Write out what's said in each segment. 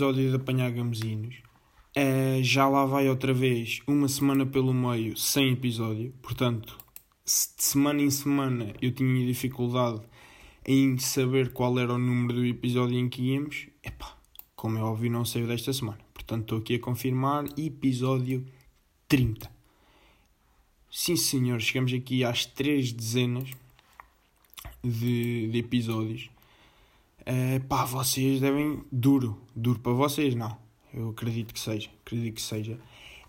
episódio de Apanhar Gamezinos. Uh, já lá vai outra vez uma semana pelo meio sem episódio. Portanto, de semana em semana eu tinha dificuldade em saber qual era o número do episódio em que íamos. Epá, como é óbvio, não sei desta semana. Portanto, estou aqui a confirmar episódio 30. Sim, senhor, chegamos aqui às três dezenas de, de episódios. Uh, pá, vocês devem. Duro, duro para vocês, não. Eu acredito que seja. Acredito que seja.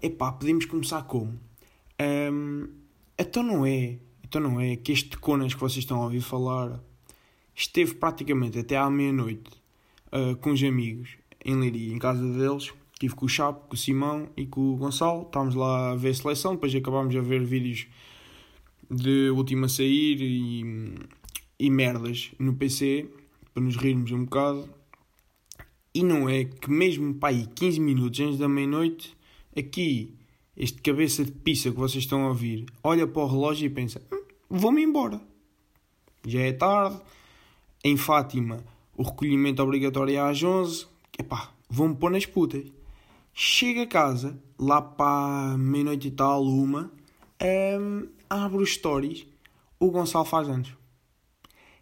É pá, podemos começar como? Um, então não é. Então não é que este Conas que vocês estão a ouvir falar esteve praticamente até à meia-noite uh, com os amigos em Leiria, em casa deles. Estive com o Chapo, com o Simão e com o Gonçalo. Estávamos lá a ver a seleção, depois acabámos a ver vídeos de última a sair e, e merdas no PC para nos rirmos um bocado. E não é que mesmo para aí 15 minutos antes da meia-noite, aqui, este cabeça de pizza que vocês estão a ouvir, olha para o relógio e pensa: hum, vou-me embora. Já é tarde. Em Fátima, o recolhimento obrigatório é às 11. Epá, vão-me pôr nas putas. Chega a casa, lá para meia-noite e tal, uma, um, abro os stories, o Gonçalo faz anos.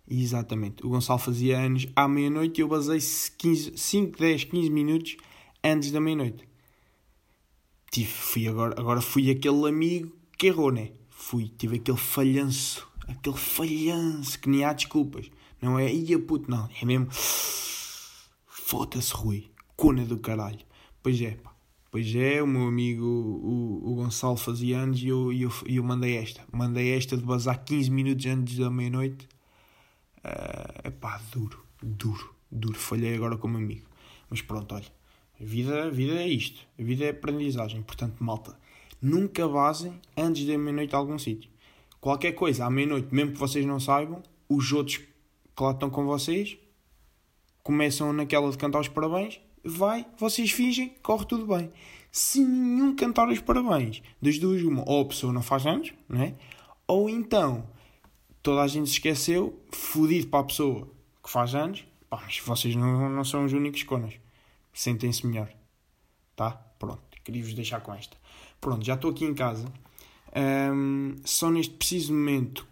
Exatamente. O Gonçalo fazia anos à meia-noite e eu basei 15, 5, 10, 15 minutos antes da meia-noite. Fui agora, agora fui aquele amigo que errou, né? Fui, tive aquele falhanço, aquele falhanço que nem há desculpas. Não é, ia puto, não. É mesmo. Foda-se, Rui. Cona do caralho. Pois é, pá. Pois é, o meu amigo o, o Gonçalo fazia anos e eu, eu, eu mandei esta. Mandei esta de bazar 15 minutos antes da meia-noite Uh, epá, duro, duro, duro. Falhei agora como amigo. Mas pronto, olha. A vida, vida é isto. A vida é aprendizagem. Portanto, malta, nunca basem antes da meia-noite a algum sítio. Qualquer coisa à meia-noite, mesmo que vocês não saibam, os outros que lá estão com vocês começam naquela de cantar os parabéns, vai, vocês fingem, corre tudo bem. Se nenhum cantar os parabéns, das duas, uma, ou a pessoa não faz anos, não é? Ou então toda a gente se esqueceu, fodido para a pessoa que faz anos, pá, mas vocês não, não são os únicos conas. Sentem-se melhor. Tá? Pronto, queria-vos deixar com esta. Pronto, já estou aqui em casa. Um, só neste preciso momento,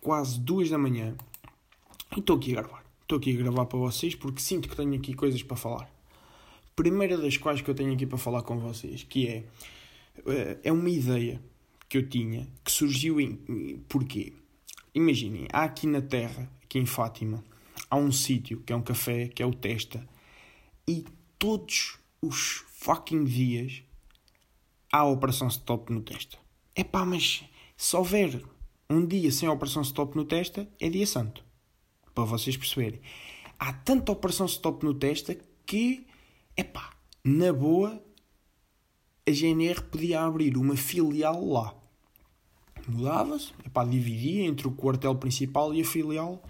quase duas da manhã, e estou aqui a gravar. Estou aqui a gravar para vocês porque sinto que tenho aqui coisas para falar. Primeira das quais que eu tenho aqui para falar com vocês, que é, eh, é uma ideia que eu tinha, que surgiu em... Porquê? Imaginem, há aqui na Terra, aqui em Fátima, há um sítio que é um café, que é o Testa, e todos os fucking dias há a Operação Stop no Testa. É pá, mas se houver um dia sem a Operação Stop no Testa, é dia santo. Para vocês perceberem. Há tanta Operação Stop no Testa que, é pá, na boa, a GNR podia abrir uma filial lá mudava-se, dividia entre o quartel principal e a filial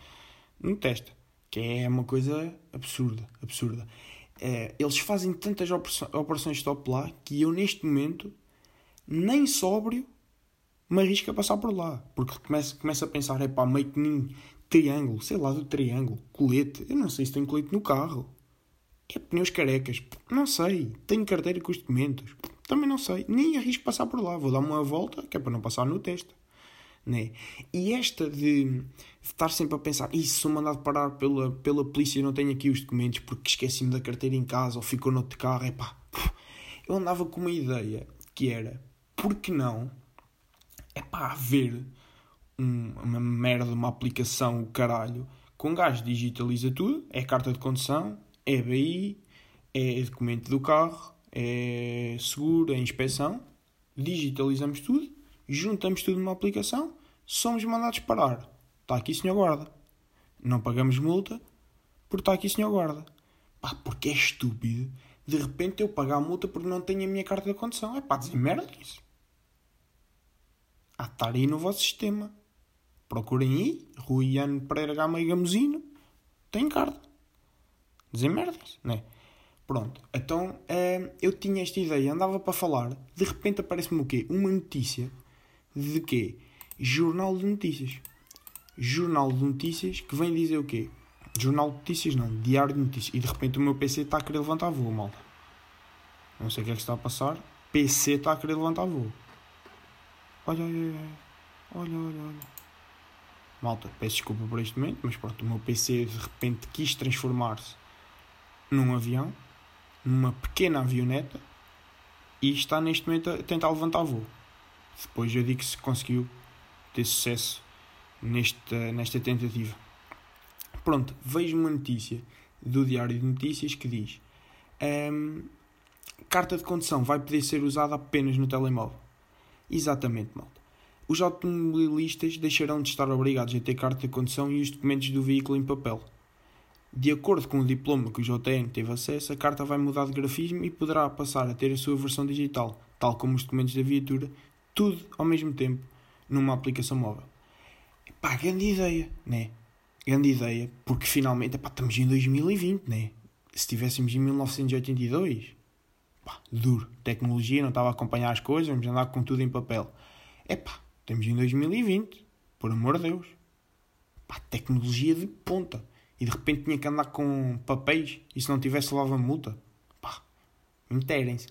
no testa, que é uma coisa absurda, absurda. É, eles fazem tantas operações stop lá que eu neste momento nem sóbrio me arrisco a passar por lá, porque começo, começo a pensar, é pá, meio que nem triângulo, sei lá do triângulo, colete, eu não sei se tem colete no carro. É pneus carecas, não sei, tenho carteira com os documentos, também não sei, nem arrisco passar por lá. Vou dar uma volta, que é para não passar no teste. Né? E esta de, de estar sempre a pensar, e sou mandado parar pela, pela polícia e não tenho aqui os documentos porque esqueci-me da carteira em casa ou ficou no outro carro, é pá. Eu andava com uma ideia que era, por que não, é pá, haver um, uma merda, uma aplicação, o caralho, com gajo digitaliza tudo, é carta de condução, é BI, é documento do carro, é seguro, é inspeção, digitalizamos tudo, juntamos tudo numa aplicação, somos mandados parar. Está aqui, senhor guarda. Não pagamos multa, porque está aqui, senhor guarda. Pá, porque é estúpido de repente eu pagar a multa porque não tenho a minha carta de condução. É pá, merda isso. Há estar aí no vosso sistema. Procurem aí, Rui Ano Pereira Gama e Gamosino. Tem carta. Dizer merdas, não é? Pronto, então uh, eu tinha esta ideia, andava para falar, de repente aparece-me o quê? Uma notícia de quê? Jornal de Notícias. Jornal de Notícias que vem dizer o quê? Jornal de notícias não, diário de notícias. E de repente o meu PC está a querer levantar voo, malta. Não sei o que é que está a passar. PC está a querer levantar voo. Olha, olha. Olha, olha, olha. Malta, peço desculpa por este momento, mas pronto, o meu PC de repente quis transformar-se num avião, numa pequena avioneta, e está neste momento a tentar levantar voo. Depois eu digo se conseguiu ter sucesso nesta, nesta tentativa. Pronto, vejo uma notícia do Diário de Notícias que diz: um, carta de condução vai poder ser usada apenas no telemóvel. Exatamente, malta. Os automobilistas deixarão de estar obrigados a ter carta de condução e os documentos do veículo em papel. De acordo com o diploma que o JN teve acesso, a carta vai mudar de grafismo e poderá passar a ter a sua versão digital, tal como os documentos da viatura, tudo ao mesmo tempo, numa aplicação móvel. Pá, grande ideia, né? Grande ideia, porque finalmente, pá, estamos em 2020, né? Se estivéssemos em 1982, pá, duro. Tecnologia não estava a acompanhar as coisas, vamos andar com tudo em papel. É pá, estamos em 2020, por amor de Deus. Pá, tecnologia de ponta. E de repente tinha que andar com papéis e se não tivesse levava multa. Pá, interem-se.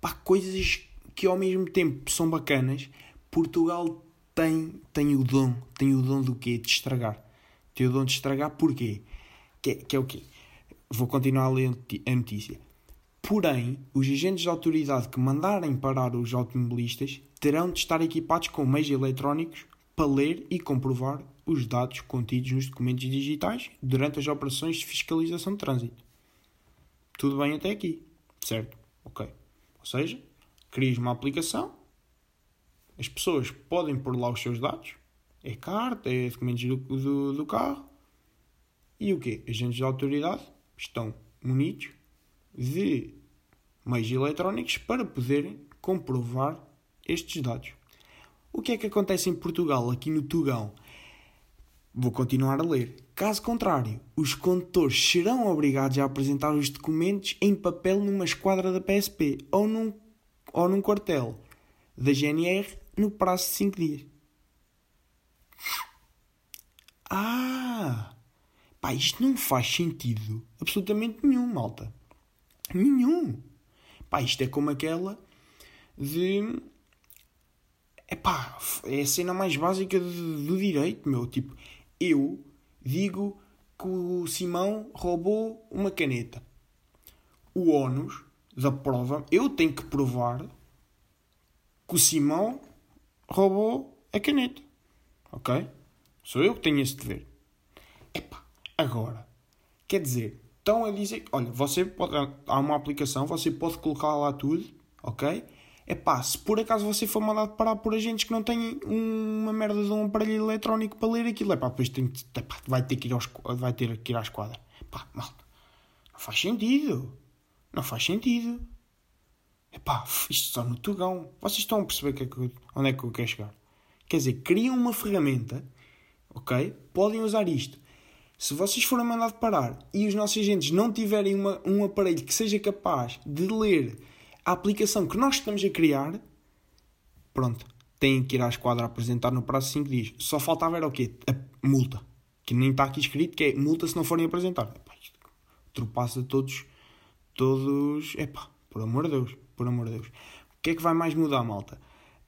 Pá, coisas que ao mesmo tempo são bacanas. Portugal tem, tem o dom, tem o dom do quê? De estragar. Tem o dom de estragar porquê? Que, que é o quê? Vou continuar a ler a notícia. Porém, os agentes de autoridade que mandarem parar os automobilistas terão de estar equipados com meios eletrónicos para ler e comprovar os dados contidos nos documentos digitais durante as operações de fiscalização de trânsito. Tudo bem até aqui, certo? Ok. Ou seja, crias uma aplicação, as pessoas podem pôr lá os seus dados, é carta, é documentos do, do, do carro, e o quê? Agentes de autoridade estão munidos de meios eletrónicos para poderem comprovar estes dados. O que é que acontece em Portugal, aqui no Tugão? Vou continuar a ler. Caso contrário, os condutores serão obrigados a apresentar os documentos em papel numa esquadra da PSP ou num, ou num quartel da GNR no prazo de 5 dias. Ah! Pá, isto não faz sentido absolutamente nenhum, malta. Nenhum. Pá, isto é como aquela de. Epá, é a cena mais básica do direito, meu. Tipo, eu digo que o Simão roubou uma caneta. O ónus da prova, eu tenho que provar que o Simão roubou a caneta. Ok? Sou eu que tenho esse dever. Epá, agora, quer dizer, estão a dizer, olha, você pode, há uma aplicação, você pode colocar lá tudo, ok? É pá, se por acaso você for mandado parar por agentes que não têm uma merda de um aparelho eletrónico para ler aquilo, é pá, depois tem, vai, ter que ir aos, vai ter que ir à esquadra. Pá, malta, não faz sentido. Não faz sentido. É pá, isto só no Tugão. Vocês estão a perceber que é que, onde é que eu quero chegar? Quer dizer, criam uma ferramenta, ok? Podem usar isto. Se vocês forem mandados parar e os nossos agentes não tiverem uma, um aparelho que seja capaz de ler a aplicação que nós estamos a criar, pronto, têm que ir à esquadra apresentar no prazo de 5 dias. Só faltava era o quê? A multa. Que nem está aqui escrito, que é multa se não forem apresentar. Epá, isto ultrapassa todos, todos... Epá, por amor de Deus, por amor de Deus. O que é que vai mais mudar, malta?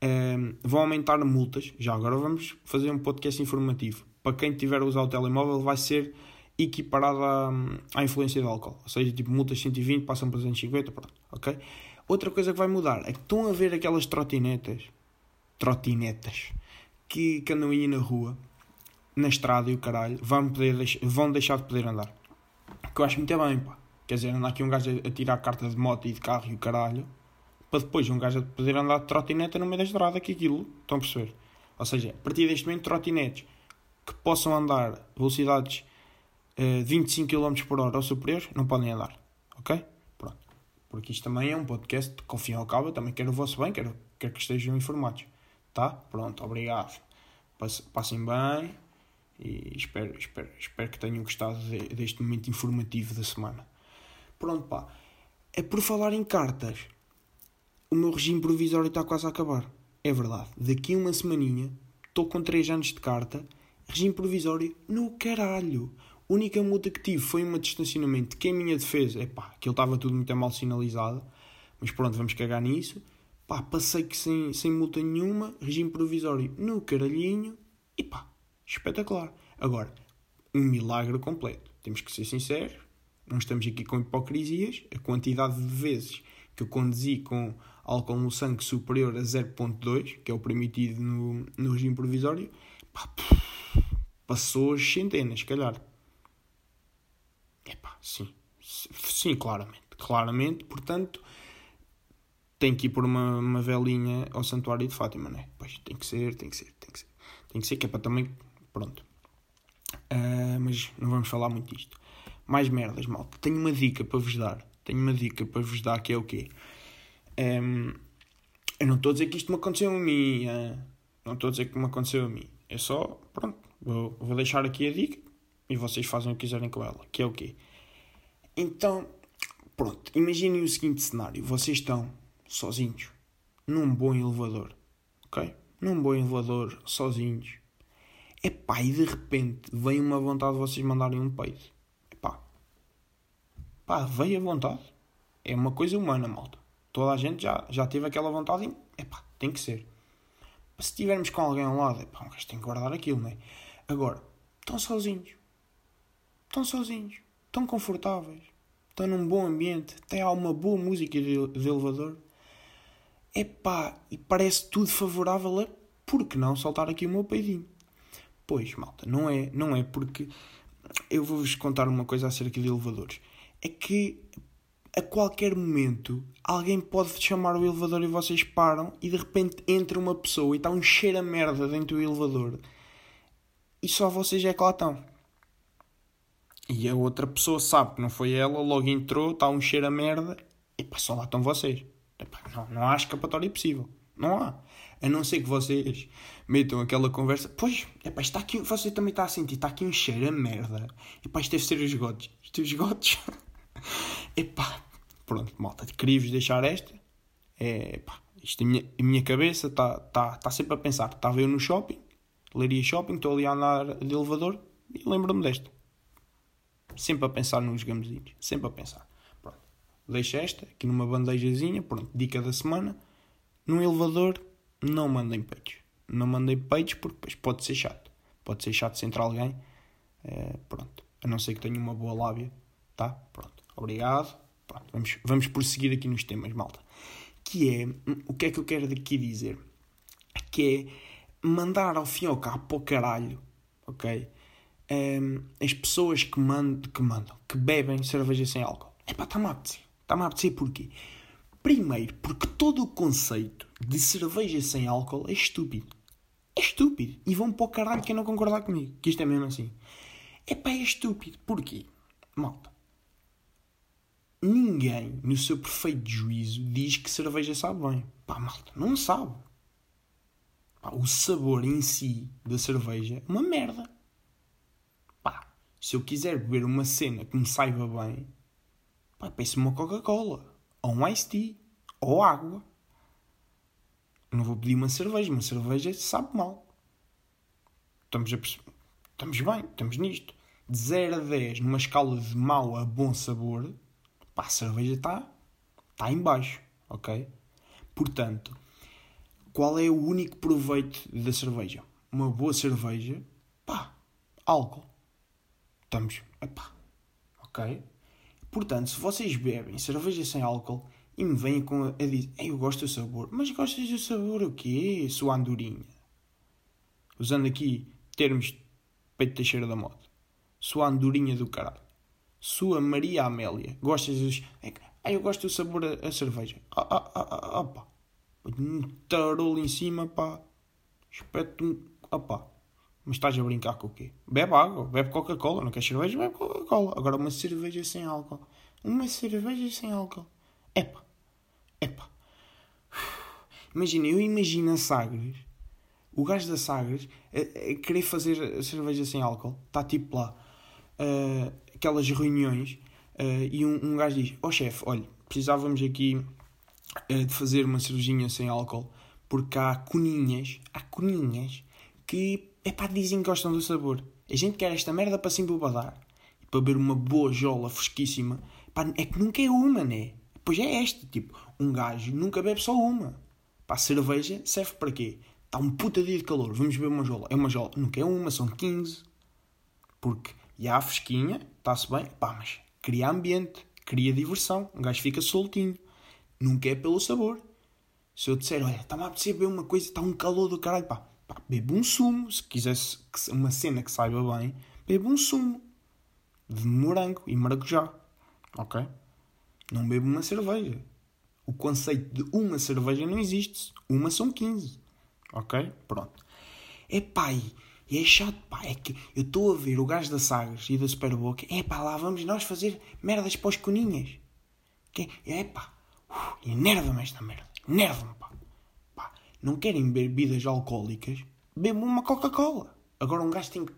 Um, vão aumentar multas. Já agora vamos fazer um podcast informativo. Para quem tiver a usar o telemóvel vai ser equiparado à, à influência de álcool. Ou seja, tipo, multas 120 passam para 250, pronto, ok? Outra coisa que vai mudar é que estão a ver aquelas trotinetas, trotinetas, que, que andam aí na rua, na estrada e o caralho, vão, poder, vão deixar de poder andar. Que eu acho muito bem, pá. Quer dizer, andar aqui um gajo a, tirar carta de moto e de carro e o caralho, para depois um gajo poder andar de trotineta no meio da estrada, que aquilo, estão a perceber? Ou seja, a partir deste momento, trotinetes que possam andar velocidades uh, 25 km por hora ou superiores, não podem andar, ok? Porque isto também é um podcast que, ao fim e ao cabo, eu também quero o vosso bem, quero, quero que estejam informados. Tá? Pronto, obrigado. Passem bem e espero, espero, espero que tenham gostado de, deste momento informativo da semana. Pronto, pá. É por falar em cartas. O meu regime provisório está quase a acabar. É verdade. Daqui a uma semaninha, estou com 3 anos de carta. Regime provisório no caralho. Única multa que tive foi uma de estacionamento, que em minha defesa, é pá, aquilo estava tudo muito mal sinalizado, mas pronto, vamos cagar nisso. Pá, passei que sem, sem multa nenhuma, regime provisório no caralhinho, e pá, espetacular. Agora, um milagre completo. Temos que ser sinceros, não estamos aqui com hipocrisias. A quantidade de vezes que eu conduzi com álcool no sangue superior a 0.2, que é o permitido no, no regime provisório, pá, passou as centenas, se calhar. Sim. Sim, claramente. Claramente, portanto, tem que ir por uma, uma velinha ao Santuário de Fátima, não é? Pois, tem que ser, tem que ser, tem que ser. Tem que ser, que é para também. Pronto. Uh, mas não vamos falar muito disto. Mais merdas, malta. Tenho uma dica para vos dar. Tenho uma dica para vos dar que é o quê? Um, eu não estou a dizer que isto me aconteceu a mim. Uh, não estou a dizer que me aconteceu a mim. É só, pronto, vou, vou deixar aqui a dica e vocês fazem o que quiserem com ela. Que é o quê? Então, pronto, imaginem o seguinte cenário: vocês estão sozinhos num bom elevador, ok? Num bom elevador, sozinhos. Epá, e de repente vem uma vontade de vocês mandarem um peido. Epá, pá, veio a vontade. É uma coisa humana, malta. Toda a gente já, já teve aquela vontade e, epá, tem que ser. Se estivermos com alguém ao lado, epá, um gajo tem que guardar aquilo, não é? Agora, estão sozinhos. Estão sozinhos. Estão confortáveis. Estão num bom ambiente. Tem uma boa música de, de elevador. Epá, e parece tudo favorável a, por que não, soltar aqui o meu peidinho. Pois, malta, não é, não é porque eu vou-vos contar uma coisa acerca de elevadores. É que a qualquer momento alguém pode chamar o elevador e vocês param e de repente entra uma pessoa e está um cheiro a merda dentro do elevador e só vocês é que lá estão. E a outra pessoa sabe que não foi ela, logo entrou, está um cheiro a merda e pá, só lá estão vocês. Epá, não, não há escapatória possível. Não há. A não ser que vocês metam aquela conversa. Pois, epá, está aqui, você também está a sentir, está aqui um cheiro a merda. Epá, isto deve ser os esgotos. Isto é os esgotos. epá, pronto, malta, queria-vos deixar esta. É, epá, isto, a minha, a minha cabeça está tá, tá sempre a pensar. Estava eu no shopping, Leiria Shopping, estou ali a andar de elevador e lembro-me desta. Sempre a pensar nos gamezinhos, sempre a pensar. Pronto, deixa esta aqui numa bandejazinha, pronto, dica da semana. No elevador, não mandem peitos. Não mandem peitos porque depois pode ser chato. Pode ser chato se alguém. É, pronto. A não ser que tenha uma boa lábia. Tá? Pronto. Obrigado. Pronto. Vamos, vamos prosseguir aqui nos temas, malta. Que é. O que é que eu quero aqui dizer? Que é mandar ao fim ao cabo para o caralho. Ok? Um, as pessoas que, mand que mandam, que bebem cerveja sem álcool. É pá, está-me a apetecer. Está-me a apetecer porquê? Primeiro, porque todo o conceito de cerveja sem álcool é estúpido. É estúpido. E vão para o caralho quem não concordar comigo. Que isto é mesmo assim. É pá, é estúpido. Porquê? Malta. Ninguém, no seu perfeito juízo, diz que cerveja sabe bem. Pá, malta, não sabe. Pá, o sabor em si da cerveja é uma merda. Se eu quiser beber uma cena que me saiba bem, pá, peço uma Coca-Cola ou um iced tea, ou água. Não vou pedir uma cerveja, uma cerveja sabe mal. Estamos, a, estamos bem, estamos nisto. De 0 a 10, numa escala de mau a bom sabor, pá, a cerveja está tá em baixo, ok? Portanto, qual é o único proveito da cerveja? Uma boa cerveja, pá, álcool. Estamos, epá, ok? Portanto, se vocês bebem cerveja sem álcool e me vêm com a, dizer eu gosto do sabor, mas gostas do sabor o quê? Sua andorinha. Usando aqui termos de peito Teixeira da moda. Sua andorinha do caralho. Sua Maria Amélia. Gostas dos... Ah, eu gosto do sabor a, a cerveja. Ah, ah, ah, pá. Um tarolo em cima, pá. Espeto pá. Mas estás a brincar com o quê? Bebe água, bebe Coca-Cola. Não queres cerveja? Bebe Coca-Cola. Agora uma cerveja sem álcool. Uma cerveja sem álcool. Epá. Epá. Imagina, eu imagino a Sagres, o gajo da Sagres, a, a querer fazer cerveja sem álcool. Está tipo lá, uh, aquelas reuniões, uh, e um, um gajo diz: Ó oh, chefe, olha, precisávamos aqui uh, de fazer uma cervejinha sem álcool, porque há coninhas, há coninhas que é pá, dizem que gostam do sabor. A gente quer esta merda para se embobadar. para beber uma boa jola fresquíssima, pá, é que nunca é uma, né? Pois é esta, tipo, um gajo nunca bebe só uma. Pá, cerveja serve para quê? Está um puta dia de calor, vamos beber uma jola. É uma jola, nunca é uma, são 15. Porque, e há a fresquinha, está-se bem, pá, mas cria ambiente, cria diversão, um gajo fica soltinho. Nunca é pelo sabor. Se eu disser, olha, está-me a apetecer beber uma coisa, está um calor do caralho, pá, pá bebe um sumo. Se quisesse uma cena que saiba bem, bebe um sumo de morango e maracujá. Ok? Não bebo uma cerveja. O conceito de uma cerveja não existe. Uma são 15. Ok? Pronto. É pai. É chato, pá. É que eu estou a ver o gajo da Sagres e da Superboca. É pá, lá vamos nós fazer merdas para os coninhas. Que é pá. Enerva-me esta merda. Enerva-me. Não querem bebidas alcoólicas? Bebam uma Coca-Cola. Agora um gajo tem que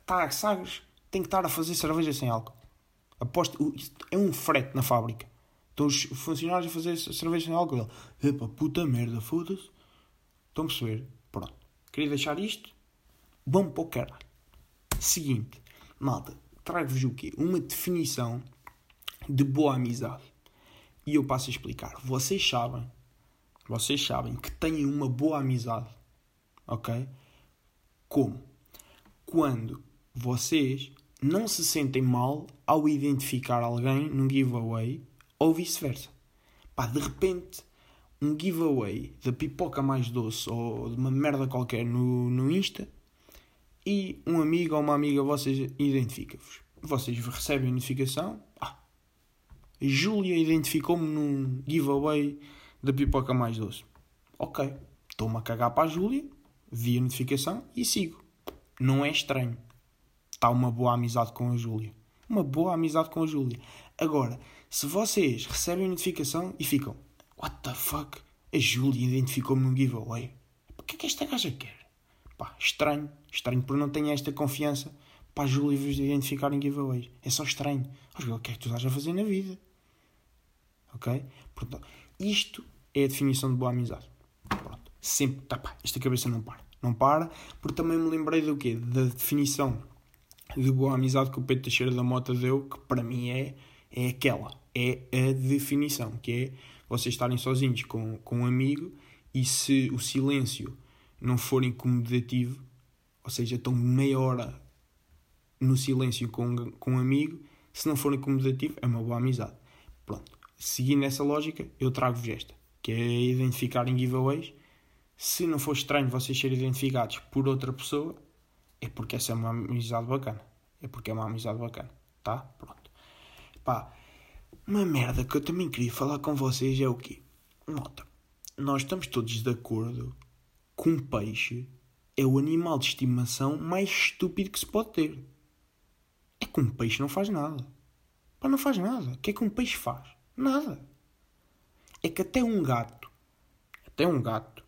estar a Sagres tem que estar a fazer cerveja sem álcool. Aposto, é um frete na fábrica. Estão os funcionários a fazer cerveja sem álcool. Ele, epa, puta merda, foda-se. Estão a perceber? Pronto. Queria deixar isto. Vamos para o caralho. Seguinte, malta, trago-vos o quê? Uma definição de boa amizade. E eu passo a explicar. Vocês sabem, vocês sabem que têm uma boa amizade. Ok? Como? Quando vocês não se sentem mal ao identificar alguém num giveaway ou vice-versa. Pá, de repente, um giveaway da pipoca mais doce ou de uma merda qualquer no, no Insta e um amigo ou uma amiga vocês identifica-vos. Vocês recebem a notificação. Ah, Júlia identificou-me num giveaway da pipoca mais doce. Ok, estou-me a cagar para a Júlia, vi a notificação e sigo. Não é estranho está uma boa amizade com a Júlia. Uma boa amizade com a Júlia. Agora, se vocês recebem a notificação e ficam What the fuck? A Júlia identificou-me no giveaway. O que é que esta gaja quer? Pá, estranho. Estranho por não ter esta confiança para a Júlia vos identificar em giveaways. É só estranho. o que é que tu estás a fazer na vida? Ok? Portanto, isto é a definição de boa amizade. Pronto. Sempre. Tá, pá, esta cabeça não para. Não para, porque também me lembrei do quê? Da definição de boa amizade que o Pedro Teixeira da Mota deu, que para mim é, é aquela, é a definição, que é vocês estarem sozinhos com, com um amigo e se o silêncio não for incomodativo, ou seja, estão meia hora no silêncio com, com um amigo, se não for incomodativo, é uma boa amizade. Pronto. Seguindo essa lógica, eu trago-vos esta, que é identificar em giveaways. Se não for estranho vocês serem identificados por outra pessoa, é porque essa é uma amizade bacana. É porque é uma amizade bacana. Tá? Pronto. Pá, uma merda que eu também queria falar com vocês é o quê? Nota, nós estamos todos de acordo que um peixe é o animal de estimação mais estúpido que se pode ter. É que um peixe não faz nada. Pá, não faz nada. O que é que um peixe faz? Nada. É que até um gato, até um gato,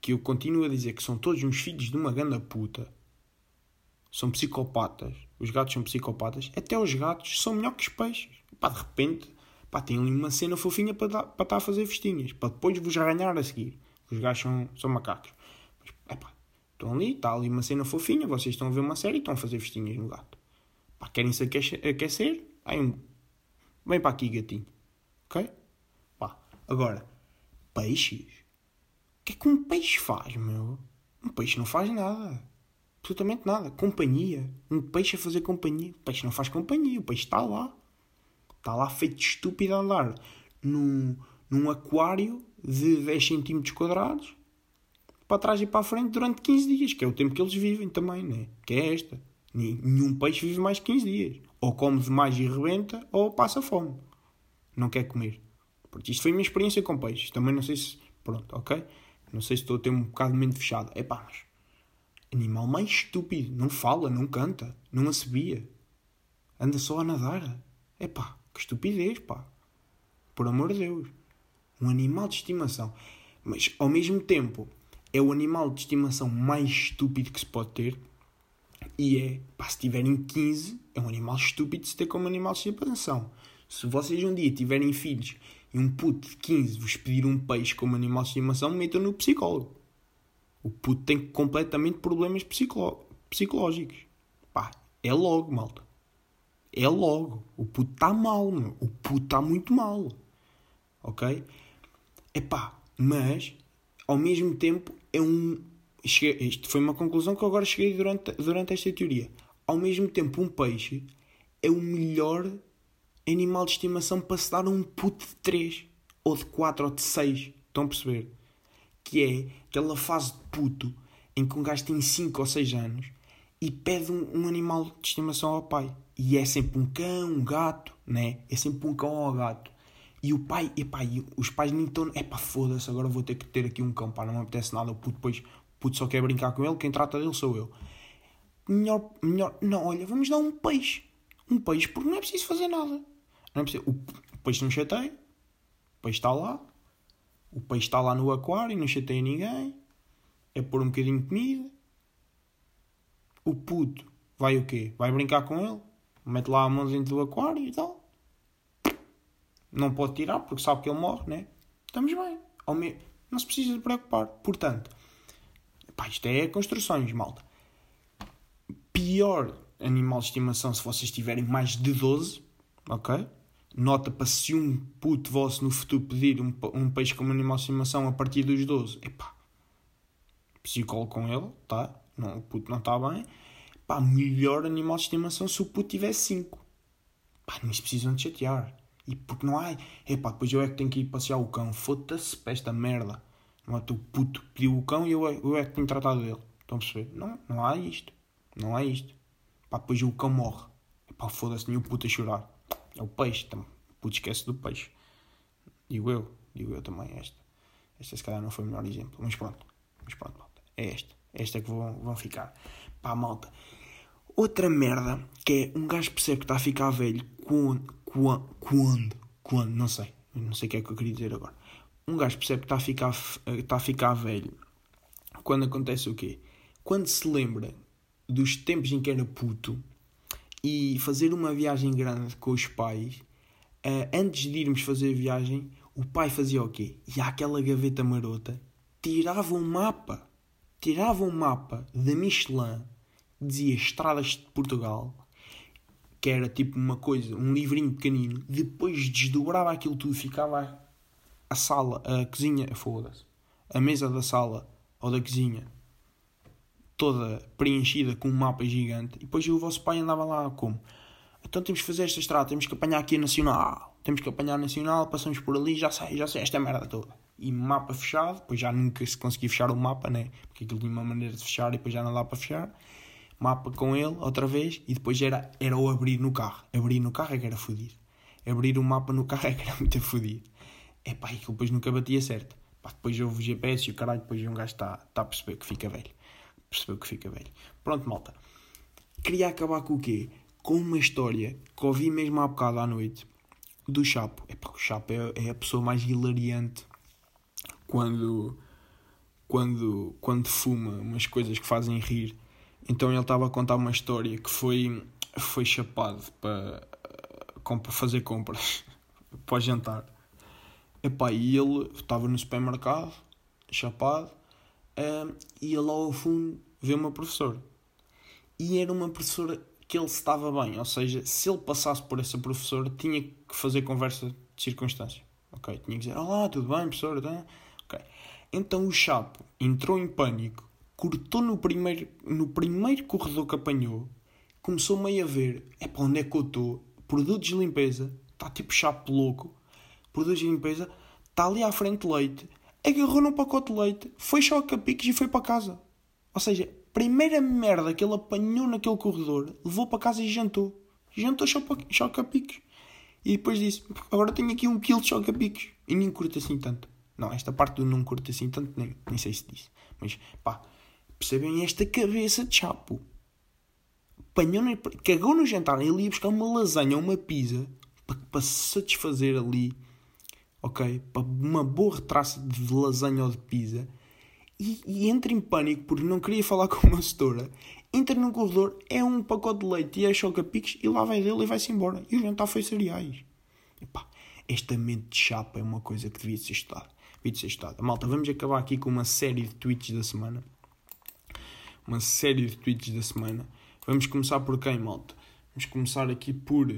que eu continuo a dizer que são todos uns filhos de uma ganda puta, são psicopatas, os gatos são psicopatas, até os gatos são melhor que os peixes. Pá, de repente, pá, tem ali uma cena fofinha para, dar, para estar a fazer festinhas, para depois vos arranhar a seguir. Os gajos são, são macacos. Mas, epá, estão ali, está ali uma cena fofinha, vocês estão a ver uma série e estão a fazer festinhas no gato. Querem se aquecer? Aí um... Vem para aqui, gatinho. Ok? Agora, peixes? O que é que um peixe faz, meu? Um peixe não faz nada absolutamente nada. Companhia. Um peixe a fazer companhia. O peixe não faz companhia. O peixe está lá. Está lá feito estúpido a andar num, num aquário de 10 cm quadrados para trás e para a frente durante 15 dias, que é o tempo que eles vivem também, né? Que é esta. Nenhum peixe vive mais 15 dias. Ou come demais e rebenta, ou passa fome. Não quer comer. Porque isto foi a minha experiência com peixes. Também não sei se. Pronto, ok? Não sei se estou a ter um bocado de mente fechado. É pá, mas Animal mais estúpido. Não fala, não canta, não assobia. Anda só a nadar. É pá, que estupidez, pá. Por amor de Deus. Um animal de estimação. Mas, ao mesmo tempo, é o animal de estimação mais estúpido que se pode ter. E é, pá, se tiverem 15, é um animal estúpido de se ter como animal de estimação. Se vocês um dia tiverem filhos e um puto de 15 vos pedir um peixe como animal de estimação, metam no psicólogo. O puto tem completamente problemas psicológicos. Pá, é logo, malta. é logo. O puto está mal, meu. O puto está muito mal. Ok? Epá, mas ao mesmo tempo é um. Isto foi uma conclusão que eu agora cheguei durante, durante esta teoria. Ao mesmo tempo, um peixe é o melhor animal de estimação para se dar um puto de 3, ou de 4, ou de 6. Estão a perceber? Que é aquela fase de puto em que um gajo tem 5 ou 6 anos e pede um, um, animal de estimação ao pai. E é sempre um cão, um gato, né? É sempre um cão ou um gato. E o pai, epá, e os pais nem estão. Epá, foda-se, agora vou ter que ter aqui um cão, pá, não me apetece nada. O puto depois, puto só quer brincar com ele, quem trata dele sou eu. Melhor, melhor, não, olha, vamos dar um peixe. Um peixe, porque não é preciso fazer nada. Não é o, peixe não chateia, o peixe está lá, o peixe está lá no aquário, não chateia ninguém, é pôr um bocadinho de comida. O puto vai o quê? Vai brincar com ele, mete lá a mão dentro do aquário e tal não pode tirar porque sabe que ele morre, né? Estamos bem. Não se precisa de preocupar. Portanto, pá, isto é construções, malta. Pior animal de estimação se vocês tiverem mais de 12, ok? Nota para se um puto vosso no futuro pedir um, um peixe como animal de estimação a partir dos 12, epá, psicólogo com ele, tá? Não, o puto não está bem. Pá, melhor animal de estimação se o puto tiver 5. Pá, nem se precisam de chatear. E porque não há. Epá, depois eu é que tenho que ir passear o cão. Foda-se para esta merda. Não é tu puto pediu o cão e eu, é, eu é que tenho tratado dele. Estão a perceber? Não, não há isto. Não há isto. Pá, depois o cão morre. Epá, foda-se, nem o puto a chorar. É o peixe. Tam. Puto esquece do peixe. Digo eu. Digo eu também esta. Esta se calhar não foi o melhor exemplo. Mas pronto. Mas pronto, malta. É esta. Esta é que vão, vão ficar. Pá, malta. Outra merda que é um gajo percebe que está a ficar velho quando, quando, quando, não sei, não sei o que é que eu queria dizer agora. Um gajo percebe que está a ficar, está a ficar velho quando acontece o quê? Quando se lembra dos tempos em que era puto e fazer uma viagem grande com os pais, uh, antes de irmos fazer a viagem, o pai fazia o quê? E aquela gaveta marota tirava um mapa, tirava um mapa da Michelin, dizia Estradas de Portugal, que era tipo uma coisa, um livrinho pequenino, depois desdobrava aquilo tudo, ficava a sala, a cozinha, foda-se, a mesa da sala ou da cozinha toda preenchida com um mapa gigante, e depois o vosso pai andava lá como? Então temos que fazer esta estrada, temos que apanhar aqui a Nacional, temos que apanhar a Nacional, passamos por ali, já sei, já sei esta merda toda. E mapa fechado, depois já nunca se conseguia fechar o mapa, né? Porque aquilo tinha uma maneira de fechar e depois já não dá para fechar mapa com ele outra vez e depois era, era o abrir no carro. Abrir no carro é que era fodido. Abrir o mapa no carro é que era muito fodido. É pá, e que depois nunca batia certo. Pá, depois houve o GPS e o caralho, depois um gajo está tá a perceber que fica velho. Percebeu que fica velho. Pronto, malta. Queria acabar com o quê? Com uma história que ouvi mesmo há bocado à noite do Chapo. É pá, o Chapo é, é a pessoa mais hilariante quando, quando, quando fuma umas coisas que fazem rir então ele estava a contar uma história que foi, foi chapado para, para fazer compras para jantar. Epá, e ele estava no supermercado, chapado, e lá ao fundo vê uma professora. E era uma professora que ele estava bem, ou seja, se ele passasse por essa professora, tinha que fazer conversa de circunstância. Ok, tinha que dizer: Olá, tudo bem, professora? Tá? Ok. Então o Chapo entrou em pânico cortou no primeiro, no primeiro corredor que apanhou, começou meio a ver, é para onde é que eu estou, produtos de limpeza, está tipo chapo louco, produtos de limpeza, está ali à frente leite, agarrou num pacote de leite, foi choque a e foi para casa. Ou seja, primeira merda que ele apanhou naquele corredor, levou para casa e jantou. Jantou choque a. E depois disse, agora tenho aqui um quilo de choque piques. E nem curto assim tanto. Não, esta parte do não curto assim tanto, nem, nem sei se disse. Mas, pá, Percebem esta cabeça de chapo? Apanhou cagou no jantar, ele ia buscar uma lasanha ou uma pizza para, para satisfazer ali, ok? Para uma boa retraça de lasanha ou de pizza. E, e, entra em pânico porque não queria falar com uma setora. Entra no corredor, é um pacote de leite e é choca-piques e lá vai dele e vai-se embora. E o jantar foi cereais. Epá, esta mente de chapa é uma coisa que devia ser estudada. Devia ser estudada. Malta, vamos acabar aqui com uma série de tweets da semana uma série de tweets da semana. Vamos começar por quem, malta? Vamos começar aqui por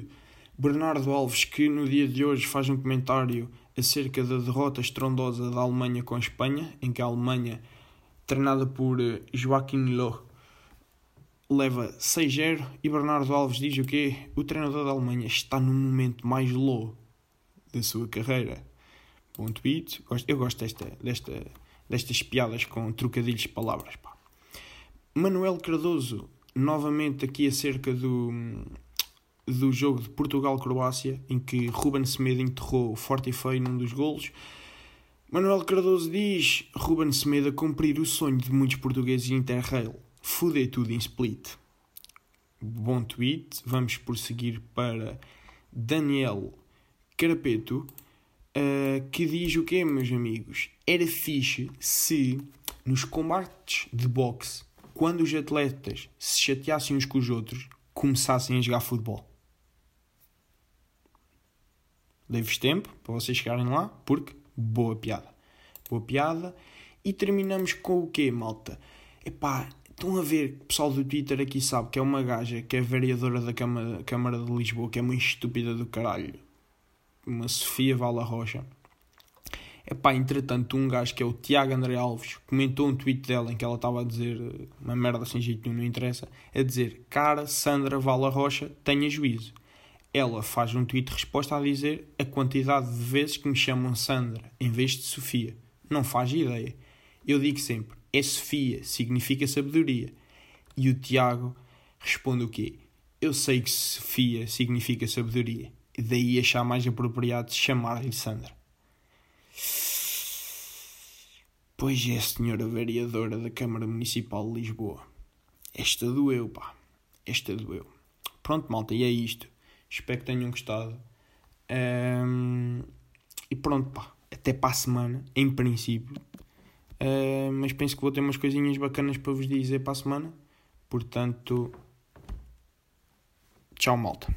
Bernardo Alves, que no dia de hoje faz um comentário acerca da derrota estrondosa da Alemanha com a Espanha, em que a Alemanha, treinada por eh, Joaquim Loh, leva 6-0 e Bernardo Alves diz o quê? O treinador da Alemanha está no momento mais low da sua carreira. Bom tweet. Eu gosto desta, desta, destas piadas com trocadilhos de palavras. Pá. Manuel Cardoso, novamente aqui acerca do, do jogo de Portugal-Croácia, em que Ruben Semedo enterrou forte e feio num dos golos. Manuel Cardoso diz: Ruben Semedo a cumprir o sonho de muitos portugueses em Interrail. Fuder tudo em split. Bom tweet. Vamos prosseguir para Daniel Carapeto, uh, que diz o quê, meus amigos? Era fixe se nos combates de boxe, quando os atletas se chateassem uns com os outros, começassem a jogar futebol. Dei-vos tempo para vocês chegarem lá, porque boa piada. Boa piada. E terminamos com o quê, malta? Epá, estão a ver, o pessoal do Twitter aqui sabe que é uma gaja que é vereadora da Câmara, Câmara de Lisboa, que é uma estúpida do caralho. Uma Sofia Vala Rocha. Epá, entretanto, um gajo que é o Tiago André Alves comentou um tweet dela em que ela estava a dizer uma merda sem jeito nenhum, não interessa, a dizer, cara, Sandra Vala Rocha, tenha juízo ela faz um tweet resposta a dizer a quantidade de vezes que me chamam Sandra em vez de Sofia. Não faz ideia. Eu digo sempre, é Sofia, significa sabedoria. E o Tiago responde o quê? Eu sei que Sofia significa sabedoria. E daí achar mais apropriado chamar-lhe Sandra. Pois é, senhora vereadora da Câmara Municipal de Lisboa. Esta doeu, pá. Esta doeu. Pronto, malta, e é isto. Espero que tenham gostado. Um, e pronto, pá. Até para a semana, em princípio. Uh, mas penso que vou ter umas coisinhas bacanas para vos dizer para a semana. Portanto, tchau, malta.